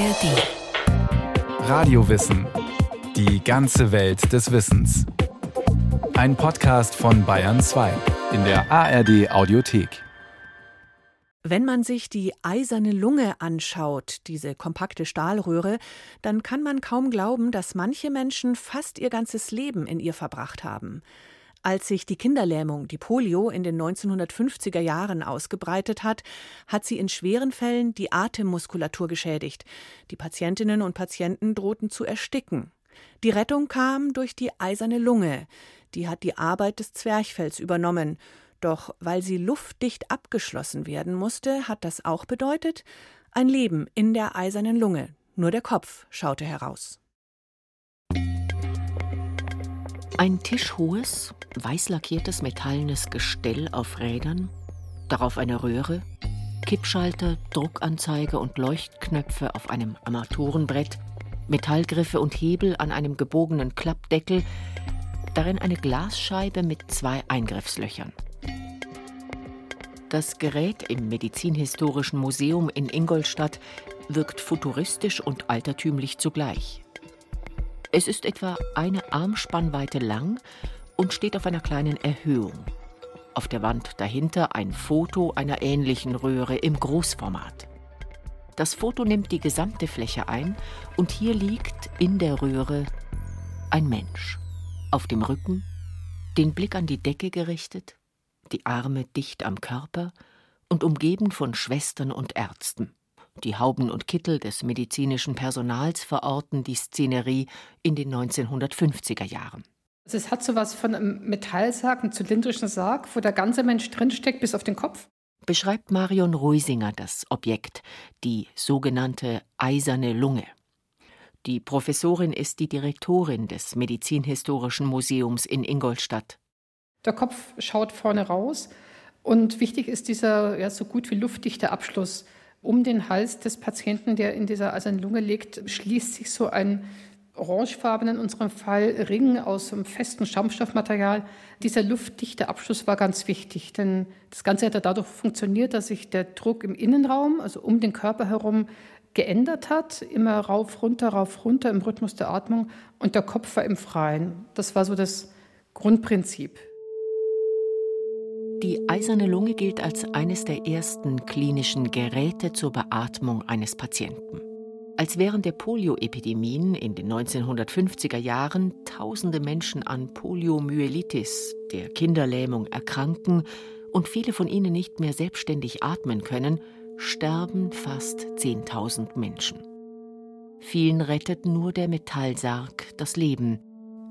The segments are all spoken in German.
ARD. Radiowissen. Die ganze Welt des Wissens. Ein Podcast von Bayern 2 in der ARD Audiothek. Wenn man sich die eiserne Lunge anschaut, diese kompakte Stahlröhre, dann kann man kaum glauben, dass manche Menschen fast ihr ganzes Leben in ihr verbracht haben. Als sich die Kinderlähmung, die Polio, in den 1950er Jahren ausgebreitet hat, hat sie in schweren Fällen die Atemmuskulatur geschädigt. Die Patientinnen und Patienten drohten zu ersticken. Die Rettung kam durch die eiserne Lunge. Die hat die Arbeit des Zwerchfells übernommen. Doch weil sie luftdicht abgeschlossen werden musste, hat das auch bedeutet, ein Leben in der eisernen Lunge. Nur der Kopf schaute heraus. Ein tischhohes, weiß lackiertes metallenes Gestell auf Rädern, darauf eine Röhre, Kippschalter, Druckanzeige und Leuchtknöpfe auf einem Armaturenbrett, Metallgriffe und Hebel an einem gebogenen Klappdeckel, darin eine Glasscheibe mit zwei Eingriffslöchern. Das Gerät im Medizinhistorischen Museum in Ingolstadt wirkt futuristisch und altertümlich zugleich. Es ist etwa eine Armspannweite lang und steht auf einer kleinen Erhöhung. Auf der Wand dahinter ein Foto einer ähnlichen Röhre im Großformat. Das Foto nimmt die gesamte Fläche ein und hier liegt in der Röhre ein Mensch. Auf dem Rücken, den Blick an die Decke gerichtet, die Arme dicht am Körper und umgeben von Schwestern und Ärzten. Die Hauben und Kittel des medizinischen Personals verorten die Szenerie in den 1950er Jahren. Also es hat so was von einem Metallsarg, einem zylindrischen Sarg, wo der ganze Mensch drinsteckt bis auf den Kopf. Beschreibt Marion Reusinger das Objekt, die sogenannte eiserne Lunge. Die Professorin ist die Direktorin des Medizinhistorischen Museums in Ingolstadt. Der Kopf schaut vorne raus und wichtig ist dieser ja, so gut wie luftdichte Abschluss um den Hals des Patienten, der in dieser Lunge liegt, schließt sich so ein orangefarbenen, in unserem Fall Ring aus einem festen Schaumstoffmaterial. Dieser luftdichte Abschluss war ganz wichtig, denn das Ganze hat dadurch funktioniert, dass sich der Druck im Innenraum, also um den Körper herum, geändert hat, immer rauf, runter, rauf, runter im Rhythmus der Atmung und der Kopf war im Freien. Das war so das Grundprinzip. Die eiserne Lunge gilt als eines der ersten klinischen Geräte zur Beatmung eines Patienten. Als während der Polioepidemien in den 1950er Jahren tausende Menschen an Poliomyelitis, der Kinderlähmung, erkranken und viele von ihnen nicht mehr selbstständig atmen können, sterben fast 10.000 Menschen. Vielen rettet nur der Metallsarg das Leben,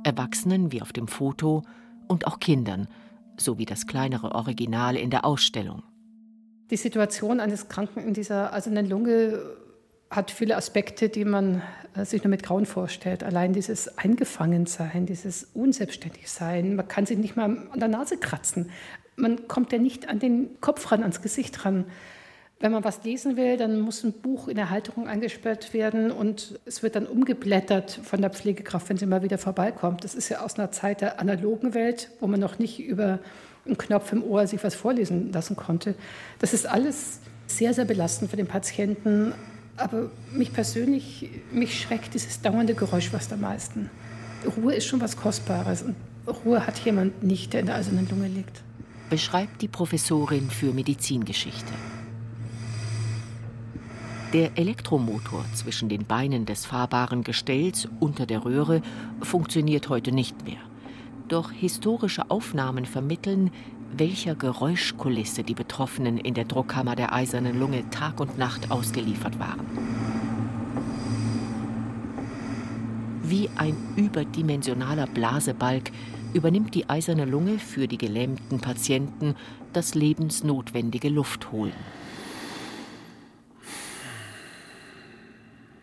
Erwachsenen wie auf dem Foto und auch Kindern – sowie das kleinere Original in der Ausstellung. Die Situation eines Kranken in dieser eisernen Lunge hat viele Aspekte, die man äh, sich nur mit Grauen vorstellt. Allein dieses Eingefangensein, dieses Unselbstständigsein. Man kann sich nicht mal an der Nase kratzen. Man kommt ja nicht an den Kopf ran, ans Gesicht ran. Wenn man was lesen will, dann muss ein Buch in der Halterung eingesperrt werden und es wird dann umgeblättert von der Pflegekraft, wenn sie mal wieder vorbeikommt. Das ist ja aus einer Zeit der analogen Welt, wo man noch nicht über einen Knopf im Ohr sich was vorlesen lassen konnte. Das ist alles sehr, sehr belastend für den Patienten. Aber mich persönlich, mich schreckt dieses dauernde Geräusch was am meisten. Ruhe ist schon was Kostbares und Ruhe hat jemand nicht, der in der eisernen Lunge liegt. Beschreibt die Professorin für Medizingeschichte. Der Elektromotor zwischen den Beinen des fahrbaren Gestells unter der Röhre funktioniert heute nicht mehr. Doch historische Aufnahmen vermitteln, welcher Geräuschkulisse die Betroffenen in der Druckkammer der Eisernen Lunge Tag und Nacht ausgeliefert waren. Wie ein überdimensionaler Blasebalg übernimmt die eiserne Lunge für die gelähmten Patienten das lebensnotwendige Luftholen.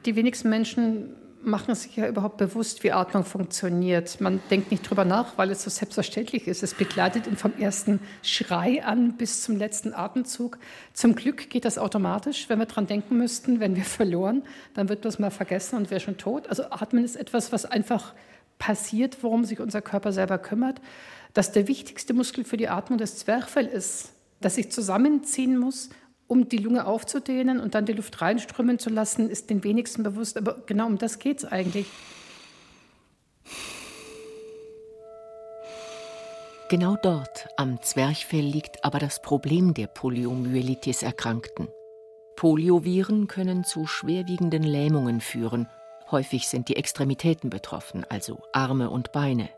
Die wenigsten Menschen machen sich ja überhaupt bewusst, wie Atmung funktioniert. Man denkt nicht drüber nach, weil es so selbstverständlich ist. Es begleitet ihn vom ersten Schrei an bis zum letzten Atemzug. Zum Glück geht das automatisch. Wenn wir dran denken müssten, wenn wir verloren, dann wird das mal vergessen und wäre schon tot. Also Atmen ist etwas, was einfach passiert, worum sich unser Körper selber kümmert. Dass der wichtigste Muskel für die Atmung das Zwerchfell ist, das sich zusammenziehen muss um die Lunge aufzudehnen und dann die Luft reinströmen zu lassen, ist den wenigsten bewusst. Aber genau um das geht es eigentlich. Genau dort, am Zwerchfell, liegt aber das Problem der Poliomyelitis-Erkrankten. Polioviren können zu schwerwiegenden Lähmungen führen. Häufig sind die Extremitäten betroffen, also Arme und Beine.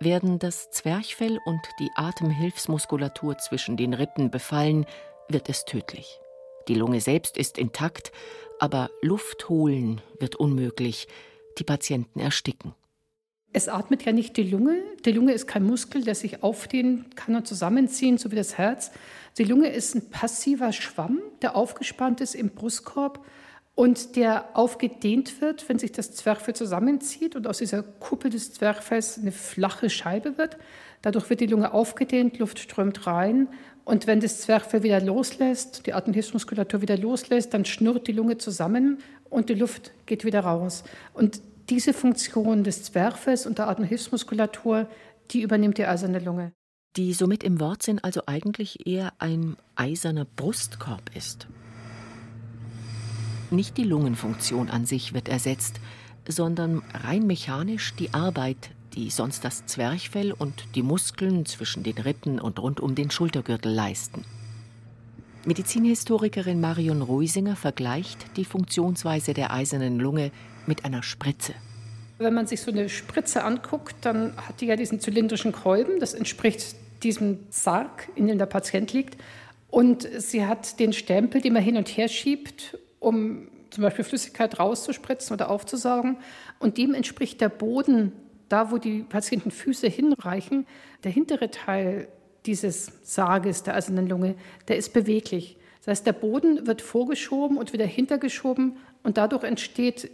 Werden das Zwerchfell und die Atemhilfsmuskulatur zwischen den Rippen befallen, wird es tödlich. Die Lunge selbst ist intakt, aber Luft holen wird unmöglich. Die Patienten ersticken. Es atmet ja nicht die Lunge. Die Lunge ist kein Muskel, der sich aufdehnen kann und zusammenziehen, so wie das Herz. Die Lunge ist ein passiver Schwamm, der aufgespannt ist im Brustkorb und der aufgedehnt wird, wenn sich das Zwerchfell zusammenzieht und aus dieser Kuppel des Zwerchfells eine flache Scheibe wird. Dadurch wird die Lunge aufgedehnt, Luft strömt rein und wenn das Zwerchfell wieder loslässt, die Atemhilfsmuskulatur wieder loslässt, dann schnurrt die Lunge zusammen und die Luft geht wieder raus. Und diese Funktion des Zwerchfells und der Atemhilfsmuskulatur, die übernimmt die eiserne Lunge. Die somit im Wortsinn also eigentlich eher ein eiserner Brustkorb ist. Nicht die Lungenfunktion an sich wird ersetzt, sondern rein mechanisch die Arbeit, die sonst das Zwerchfell und die Muskeln zwischen den Rippen und rund um den Schultergürtel leisten. Medizinhistorikerin Marion Ruisinger vergleicht die Funktionsweise der eisernen Lunge mit einer Spritze. Wenn man sich so eine Spritze anguckt, dann hat die ja diesen zylindrischen Kolben. Das entspricht diesem Sarg, in dem der Patient liegt. Und sie hat den Stempel, den man hin und her schiebt, um zum Beispiel Flüssigkeit rauszuspritzen oder aufzusaugen. Und dem entspricht der Boden, da wo die Patientenfüße hinreichen, der hintere Teil dieses Sarges, der eisernen Lunge, der ist beweglich. Das heißt, der Boden wird vorgeschoben und wieder hintergeschoben und dadurch entsteht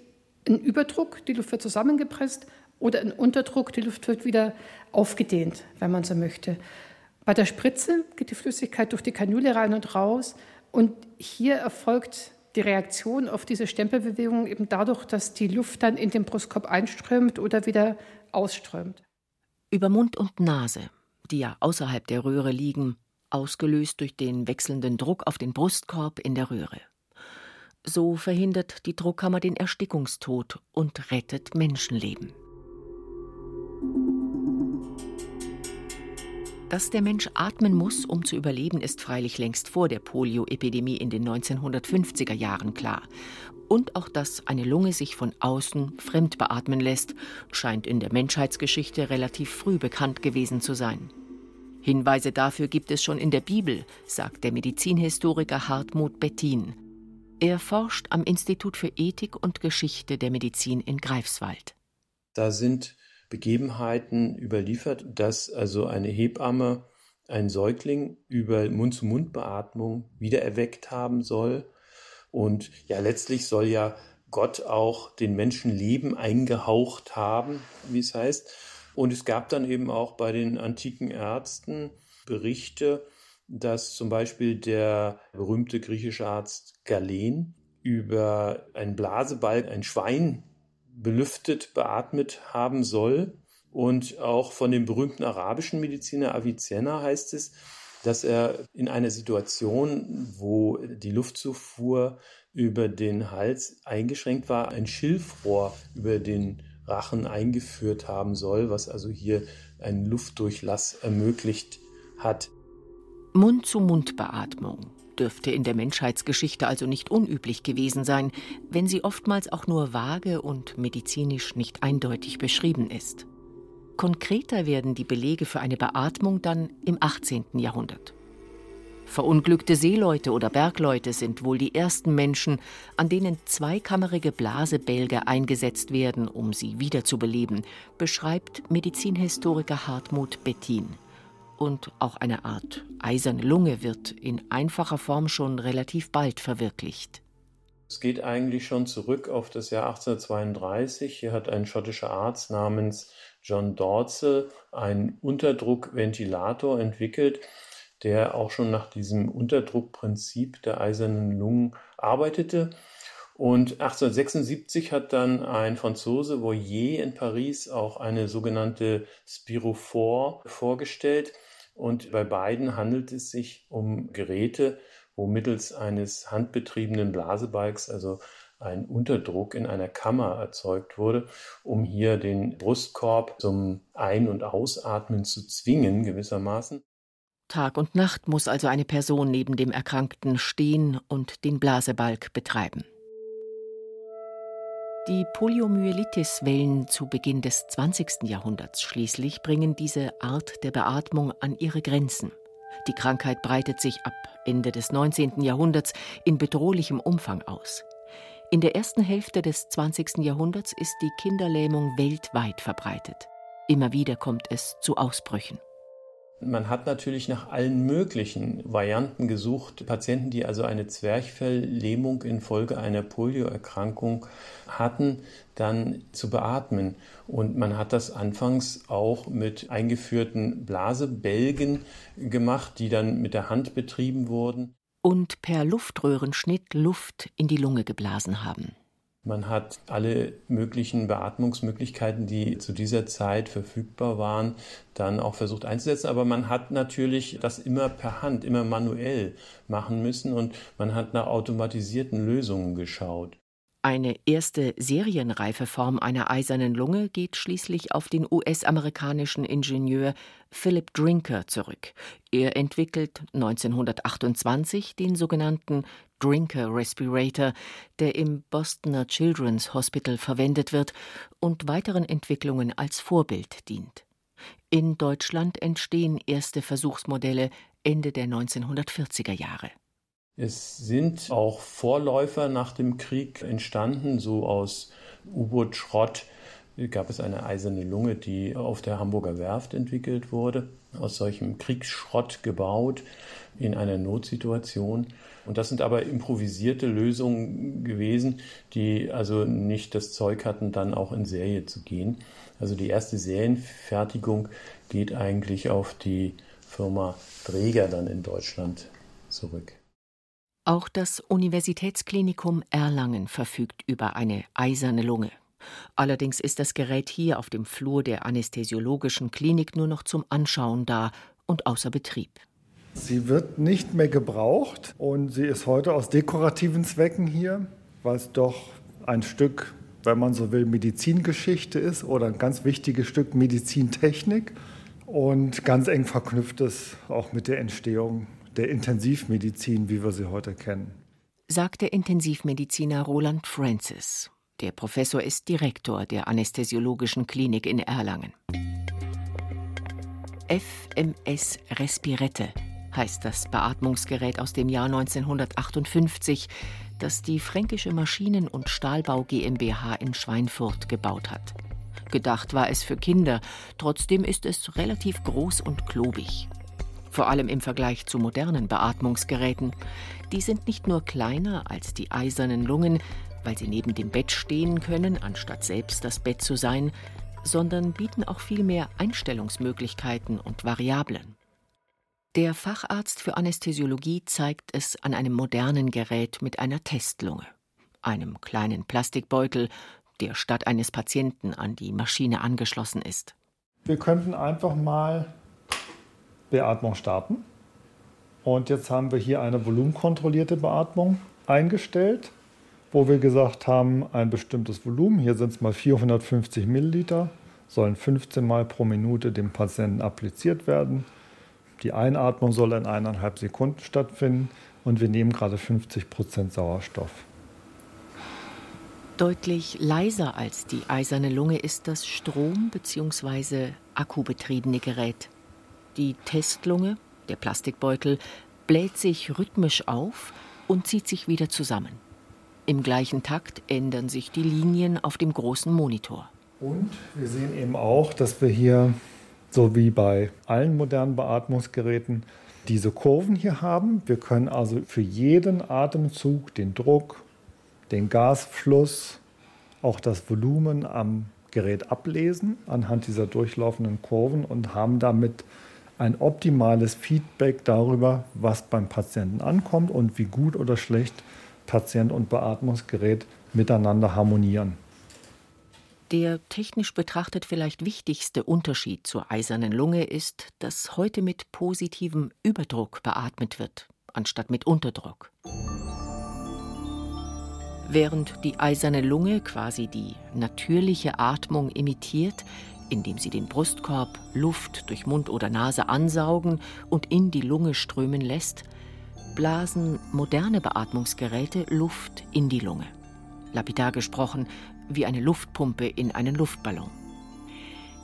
ein Überdruck, die Luft wird zusammengepresst, oder ein Unterdruck, die Luft wird wieder aufgedehnt, wenn man so möchte. Bei der Spritze geht die Flüssigkeit durch die Kanüle rein und raus und hier erfolgt die Reaktion auf diese Stempelbewegung eben dadurch, dass die Luft dann in den Brustkorb einströmt oder wieder ausströmt. Über Mund und Nase, die ja außerhalb der Röhre liegen, ausgelöst durch den wechselnden Druck auf den Brustkorb in der Röhre. So verhindert die Druckkammer den Erstickungstod und rettet Menschenleben. Dass der Mensch atmen muss, um zu überleben, ist freilich längst vor der Polioepidemie in den 1950er Jahren klar. Und auch, dass eine Lunge sich von außen fremd beatmen lässt, scheint in der Menschheitsgeschichte relativ früh bekannt gewesen zu sein. Hinweise dafür gibt es schon in der Bibel, sagt der Medizinhistoriker Hartmut Bettin. Er forscht am Institut für Ethik und Geschichte der Medizin in Greifswald. Da sind Begebenheiten überliefert, dass also eine Hebamme einen Säugling über Mund-zu-Mund-Beatmung wiedererweckt haben soll. Und ja, letztlich soll ja Gott auch den Menschen Leben eingehaucht haben, wie es heißt. Und es gab dann eben auch bei den antiken Ärzten Berichte, dass zum Beispiel der berühmte griechische Arzt Galen über einen Blasebalg ein Schwein belüftet, beatmet haben soll. Und auch von dem berühmten arabischen Mediziner Avicenna heißt es, dass er in einer Situation, wo die Luftzufuhr über den Hals eingeschränkt war, ein Schilfrohr über den Rachen eingeführt haben soll, was also hier einen Luftdurchlass ermöglicht hat. Mund-zu-Mund-Beatmung dürfte in der Menschheitsgeschichte also nicht unüblich gewesen sein, wenn sie oftmals auch nur vage und medizinisch nicht eindeutig beschrieben ist. Konkreter werden die Belege für eine Beatmung dann im 18. Jahrhundert. Verunglückte Seeleute oder Bergleute sind wohl die ersten Menschen, an denen zweikammerige Blasebälge eingesetzt werden, um sie wiederzubeleben, beschreibt Medizinhistoriker Hartmut Bettin und auch eine Art eiserne Lunge wird in einfacher Form schon relativ bald verwirklicht. Es geht eigentlich schon zurück auf das Jahr 1832. Hier hat ein schottischer Arzt namens John Dorzel einen Unterdruckventilator entwickelt, der auch schon nach diesem Unterdruckprinzip der eisernen Lungen arbeitete. Und 1876 hat dann ein Franzose Voyer in Paris auch eine sogenannte Spirophore vorgestellt. Und bei beiden handelt es sich um Geräte, wo mittels eines handbetriebenen Blasebalgs, also ein Unterdruck in einer Kammer erzeugt wurde, um hier den Brustkorb zum Ein- und Ausatmen zu zwingen gewissermaßen. Tag und Nacht muss also eine Person neben dem Erkrankten stehen und den Blasebalg betreiben. Die Poliomyelitis-Wellen zu Beginn des 20. Jahrhunderts schließlich bringen diese Art der Beatmung an ihre Grenzen. Die Krankheit breitet sich ab Ende des 19. Jahrhunderts in bedrohlichem Umfang aus. In der ersten Hälfte des 20. Jahrhunderts ist die Kinderlähmung weltweit verbreitet. Immer wieder kommt es zu Ausbrüchen. Man hat natürlich nach allen möglichen Varianten gesucht. Patienten, die also eine Zwerchfelllähmung infolge einer Polioerkrankung hatten, dann zu beatmen. Und man hat das anfangs auch mit eingeführten Blasebälgen gemacht, die dann mit der Hand betrieben wurden. Und per Luftröhrenschnitt Luft in die Lunge geblasen haben. Man hat alle möglichen Beatmungsmöglichkeiten, die zu dieser Zeit verfügbar waren, dann auch versucht einzusetzen. Aber man hat natürlich das immer per Hand, immer manuell machen müssen und man hat nach automatisierten Lösungen geschaut. Eine erste serienreife Form einer eisernen Lunge geht schließlich auf den US-amerikanischen Ingenieur Philip Drinker zurück. Er entwickelt 1928 den sogenannten Drinker Respirator, der im Bostoner Children's Hospital verwendet wird und weiteren Entwicklungen als Vorbild dient. In Deutschland entstehen erste Versuchsmodelle Ende der 1940er Jahre. Es sind auch Vorläufer nach dem Krieg entstanden, so aus U-Boot-Schrott gab es eine eiserne Lunge, die auf der Hamburger Werft entwickelt wurde, aus solchem Kriegsschrott gebaut in einer Notsituation. Und das sind aber improvisierte Lösungen gewesen, die also nicht das Zeug hatten, dann auch in Serie zu gehen. Also die erste Serienfertigung geht eigentlich auf die Firma Träger dann in Deutschland zurück. Auch das Universitätsklinikum Erlangen verfügt über eine eiserne Lunge. Allerdings ist das Gerät hier auf dem Flur der anästhesiologischen Klinik nur noch zum Anschauen da und außer Betrieb. Sie wird nicht mehr gebraucht und sie ist heute aus dekorativen Zwecken hier, weil es doch ein Stück, wenn man so will, Medizingeschichte ist oder ein ganz wichtiges Stück Medizintechnik und ganz eng verknüpft ist auch mit der Entstehung der Intensivmedizin, wie wir sie heute kennen. Sagt der Intensivmediziner Roland Francis. Der Professor ist Direktor der Anästhesiologischen Klinik in Erlangen. FMS Respirette heißt das Beatmungsgerät aus dem Jahr 1958, das die Fränkische Maschinen- und Stahlbau GmbH in Schweinfurt gebaut hat. Gedacht war es für Kinder, trotzdem ist es relativ groß und klobig vor allem im Vergleich zu modernen Beatmungsgeräten. Die sind nicht nur kleiner als die eisernen Lungen, weil sie neben dem Bett stehen können, anstatt selbst das Bett zu sein, sondern bieten auch viel mehr Einstellungsmöglichkeiten und Variablen. Der Facharzt für Anästhesiologie zeigt es an einem modernen Gerät mit einer Testlunge, einem kleinen Plastikbeutel, der statt eines Patienten an die Maschine angeschlossen ist. Wir könnten einfach mal Beatmung starten. Und jetzt haben wir hier eine volumenkontrollierte Beatmung eingestellt, wo wir gesagt haben, ein bestimmtes Volumen, hier sind es mal 450 Milliliter, sollen 15 Mal pro Minute dem Patienten appliziert werden. Die Einatmung soll in eineinhalb Sekunden stattfinden und wir nehmen gerade 50 Prozent Sauerstoff. Deutlich leiser als die eiserne Lunge ist das Strom- bzw. akkubetriebene Gerät. Die Testlunge, der Plastikbeutel, bläht sich rhythmisch auf und zieht sich wieder zusammen. Im gleichen Takt ändern sich die Linien auf dem großen Monitor. Und wir sehen eben auch, dass wir hier, so wie bei allen modernen Beatmungsgeräten, diese Kurven hier haben. Wir können also für jeden Atemzug den Druck, den Gasfluss, auch das Volumen am Gerät ablesen anhand dieser durchlaufenden Kurven und haben damit ein optimales Feedback darüber, was beim Patienten ankommt und wie gut oder schlecht Patient und Beatmungsgerät miteinander harmonieren. Der technisch betrachtet vielleicht wichtigste Unterschied zur eisernen Lunge ist, dass heute mit positivem Überdruck beatmet wird, anstatt mit Unterdruck. Während die eiserne Lunge quasi die natürliche Atmung imitiert, indem sie den Brustkorb Luft durch Mund oder Nase ansaugen und in die Lunge strömen lässt, blasen moderne Beatmungsgeräte Luft in die Lunge. Lapidar gesprochen, wie eine Luftpumpe in einen Luftballon.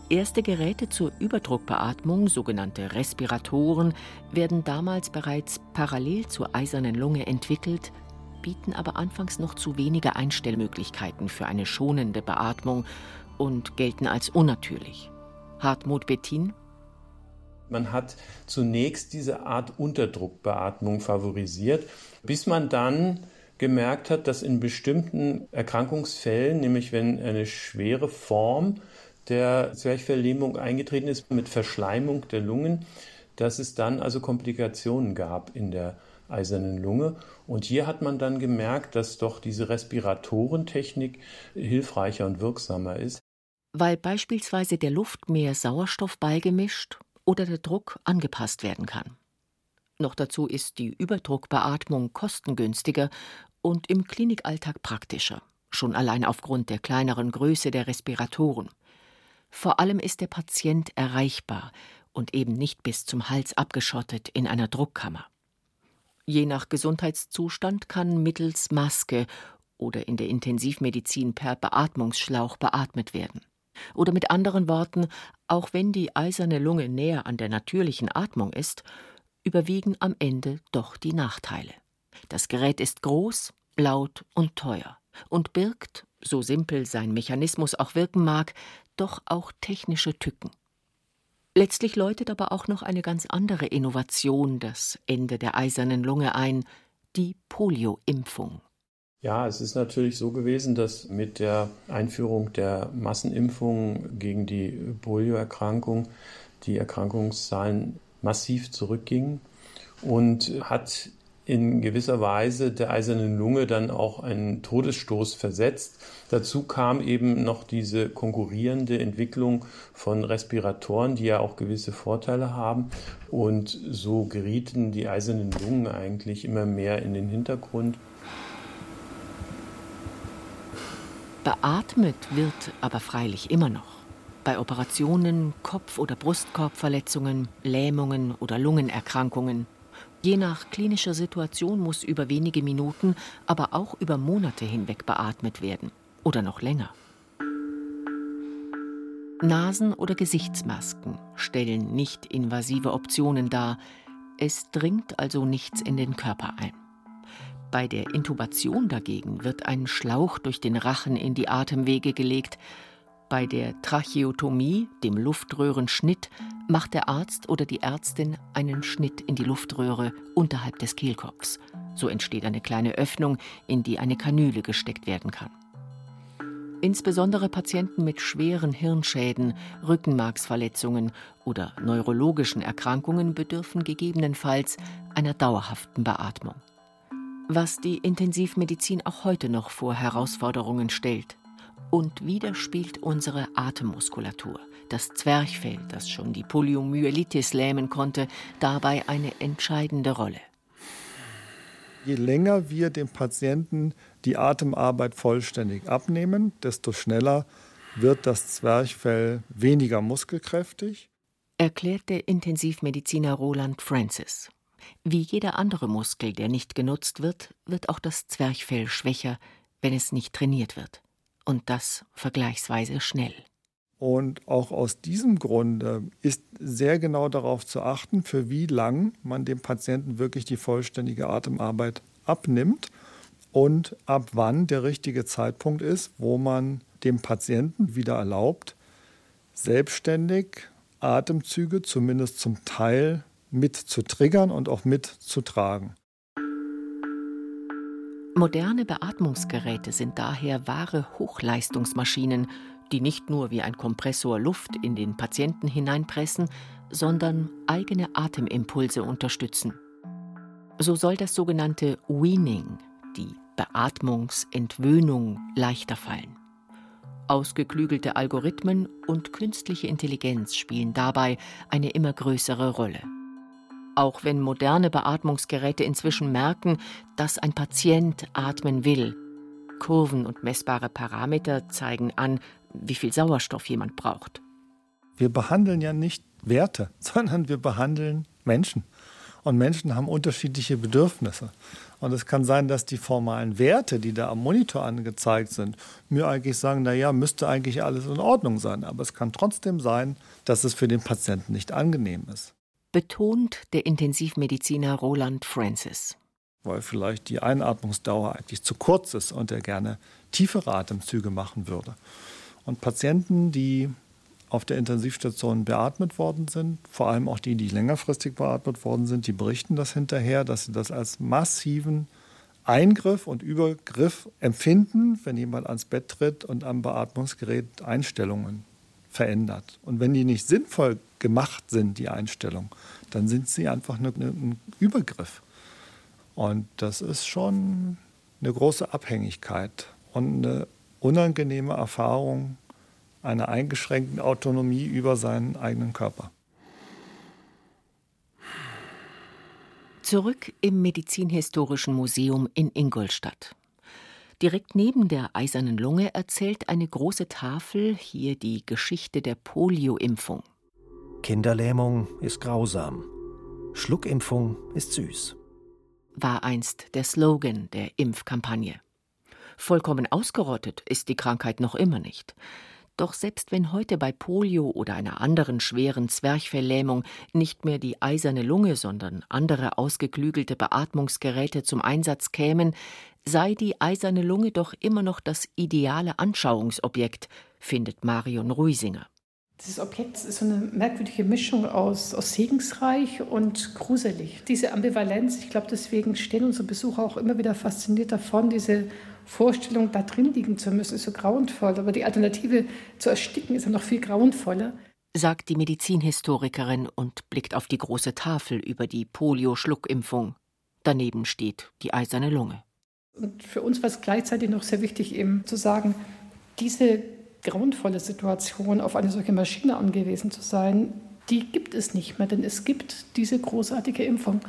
Erste Geräte zur Überdruckbeatmung, sogenannte Respiratoren, werden damals bereits parallel zur eisernen Lunge entwickelt, bieten aber anfangs noch zu wenige Einstellmöglichkeiten für eine schonende Beatmung und gelten als unnatürlich. Hartmut Bettin man hat zunächst diese Art Unterdruckbeatmung favorisiert, bis man dann gemerkt hat, dass in bestimmten Erkrankungsfällen, nämlich wenn eine schwere Form der Zwerchfelllähmung eingetreten ist mit Verschleimung der Lungen, dass es dann also Komplikationen gab in der eisernen Lunge. Und hier hat man dann gemerkt, dass doch diese Respiratorentechnik hilfreicher und wirksamer ist. Weil beispielsweise der Luft mehr Sauerstoff beigemischt oder der Druck angepasst werden kann. Noch dazu ist die Überdruckbeatmung kostengünstiger und im Klinikalltag praktischer, schon allein aufgrund der kleineren Größe der Respiratoren. Vor allem ist der Patient erreichbar und eben nicht bis zum Hals abgeschottet in einer Druckkammer. Je nach Gesundheitszustand kann mittels Maske oder in der Intensivmedizin per Beatmungsschlauch beatmet werden. Oder mit anderen Worten, auch wenn die eiserne Lunge näher an der natürlichen Atmung ist, überwiegen am Ende doch die Nachteile. Das Gerät ist groß, laut und teuer und birgt, so simpel sein Mechanismus auch wirken mag, doch auch technische Tücken. Letztlich läutet aber auch noch eine ganz andere Innovation das Ende der eisernen Lunge ein, die Polio-Impfung. Ja, es ist natürlich so gewesen, dass mit der Einführung der Massenimpfung gegen die Polioerkrankung die Erkrankungszahlen massiv zurückgingen und hat in gewisser Weise der eisernen Lunge dann auch einen Todesstoß versetzt. Dazu kam eben noch diese konkurrierende Entwicklung von Respiratoren, die ja auch gewisse Vorteile haben. Und so gerieten die eisernen Lungen eigentlich immer mehr in den Hintergrund. Beatmet wird aber freilich immer noch. Bei Operationen, Kopf- oder Brustkorbverletzungen, Lähmungen oder Lungenerkrankungen. Je nach klinischer Situation muss über wenige Minuten, aber auch über Monate hinweg beatmet werden. Oder noch länger. Nasen- oder Gesichtsmasken stellen nicht invasive Optionen dar. Es dringt also nichts in den Körper ein. Bei der Intubation dagegen wird ein Schlauch durch den Rachen in die Atemwege gelegt. Bei der Tracheotomie, dem Luftröhrenschnitt, macht der Arzt oder die Ärztin einen Schnitt in die Luftröhre unterhalb des Kehlkopfs. So entsteht eine kleine Öffnung, in die eine Kanüle gesteckt werden kann. Insbesondere Patienten mit schweren Hirnschäden, Rückenmarksverletzungen oder neurologischen Erkrankungen bedürfen gegebenenfalls einer dauerhaften Beatmung was die Intensivmedizin auch heute noch vor Herausforderungen stellt. Und wieder spielt unsere Atemmuskulatur, das Zwerchfell, das schon die Poliomyelitis lähmen konnte, dabei eine entscheidende Rolle. Je länger wir dem Patienten die Atemarbeit vollständig abnehmen, desto schneller wird das Zwerchfell weniger muskelkräftig. Erklärt der Intensivmediziner Roland Francis. Wie jeder andere Muskel, der nicht genutzt wird, wird auch das Zwerchfell schwächer, wenn es nicht trainiert wird. Und das vergleichsweise schnell. Und auch aus diesem Grunde ist sehr genau darauf zu achten, für wie lang man dem Patienten wirklich die vollständige Atemarbeit abnimmt und ab wann der richtige Zeitpunkt ist, wo man dem Patienten wieder erlaubt, selbstständig Atemzüge zumindest zum Teil mit zu triggern und auch mit zu tragen. Moderne Beatmungsgeräte sind daher wahre Hochleistungsmaschinen, die nicht nur wie ein Kompressor Luft in den Patienten hineinpressen, sondern eigene Atemimpulse unterstützen. So soll das sogenannte Weaning, die Beatmungsentwöhnung, leichter fallen. Ausgeklügelte Algorithmen und künstliche Intelligenz spielen dabei eine immer größere Rolle. Auch wenn moderne Beatmungsgeräte inzwischen merken, dass ein Patient atmen will. Kurven und messbare Parameter zeigen an, wie viel Sauerstoff jemand braucht. Wir behandeln ja nicht Werte, sondern wir behandeln Menschen. Und Menschen haben unterschiedliche Bedürfnisse. Und es kann sein, dass die formalen Werte, die da am Monitor angezeigt sind, mir eigentlich sagen, naja, müsste eigentlich alles in Ordnung sein. Aber es kann trotzdem sein, dass es für den Patienten nicht angenehm ist. Betont der Intensivmediziner Roland Francis. Weil vielleicht die Einatmungsdauer eigentlich zu kurz ist und er gerne tiefere Atemzüge machen würde. Und Patienten, die auf der Intensivstation beatmet worden sind, vor allem auch die, die längerfristig beatmet worden sind, die berichten das hinterher, dass sie das als massiven Eingriff und Übergriff empfinden, wenn jemand ans Bett tritt und am Beatmungsgerät Einstellungen verändert. Und wenn die nicht sinnvoll gemacht sind, die Einstellungen, dann sind sie einfach ein Übergriff. Und das ist schon eine große Abhängigkeit und eine unangenehme Erfahrung einer eingeschränkten Autonomie über seinen eigenen Körper. Zurück im Medizinhistorischen Museum in Ingolstadt. Direkt neben der eisernen Lunge erzählt eine große Tafel hier die Geschichte der Polio-Impfung. Kinderlähmung ist grausam. Schluckimpfung ist süß. War einst der Slogan der Impfkampagne. Vollkommen ausgerottet ist die Krankheit noch immer nicht. Doch selbst wenn heute bei Polio oder einer anderen schweren Zwerchfelllähmung nicht mehr die eiserne Lunge, sondern andere ausgeklügelte Beatmungsgeräte zum Einsatz kämen, sei die eiserne Lunge doch immer noch das ideale Anschauungsobjekt, findet Marion Ruisinger. Dieses Objekt ist so eine merkwürdige Mischung aus, aus segensreich und gruselig. Diese Ambivalenz, ich glaube, deswegen stehen unsere Besucher auch immer wieder fasziniert davon, diese Vorstellung, da drin liegen zu müssen, ist so grauenvoll. Aber die Alternative zu ersticken ist ja noch viel grauenvoller. Sagt die Medizinhistorikerin und blickt auf die große Tafel über die Polio-Schluckimpfung. Daneben steht die eiserne Lunge. Und für uns war es gleichzeitig noch sehr wichtig, eben zu sagen, diese grauenvolle Situation, auf eine solche Maschine angewiesen zu sein, die gibt es nicht mehr, denn es gibt diese großartige Impfung.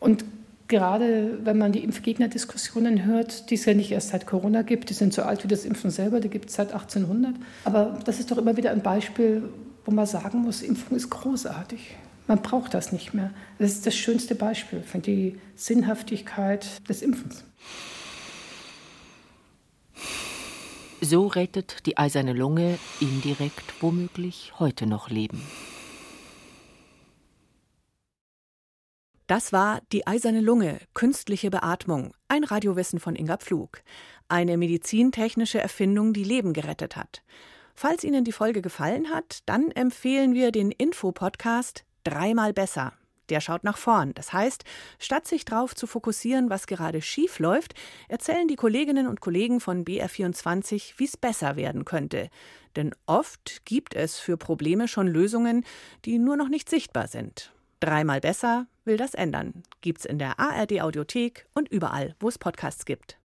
Und gerade wenn man die Impfgegnerdiskussionen hört, die es ja nicht erst seit Corona gibt, die sind so alt wie das Impfen selber, die gibt es seit 1800. Aber das ist doch immer wieder ein Beispiel, wo man sagen muss, Impfung ist großartig. Man braucht das nicht mehr. Das ist das schönste Beispiel für die Sinnhaftigkeit des Impfens. So rettet die eiserne Lunge indirekt womöglich heute noch Leben. Das war die eiserne Lunge, künstliche Beatmung, ein Radiowissen von Inga Pflug. Eine medizintechnische Erfindung, die Leben gerettet hat. Falls Ihnen die Folge gefallen hat, dann empfehlen wir den Info-Podcast Dreimal besser. Der schaut nach vorn. Das heißt, statt sich darauf zu fokussieren, was gerade schief läuft, erzählen die Kolleginnen und Kollegen von BR24, wie es besser werden könnte. Denn oft gibt es für Probleme schon Lösungen, die nur noch nicht sichtbar sind. Dreimal besser will das ändern. Gibt's in der ARD Audiothek und überall, wo es Podcasts gibt.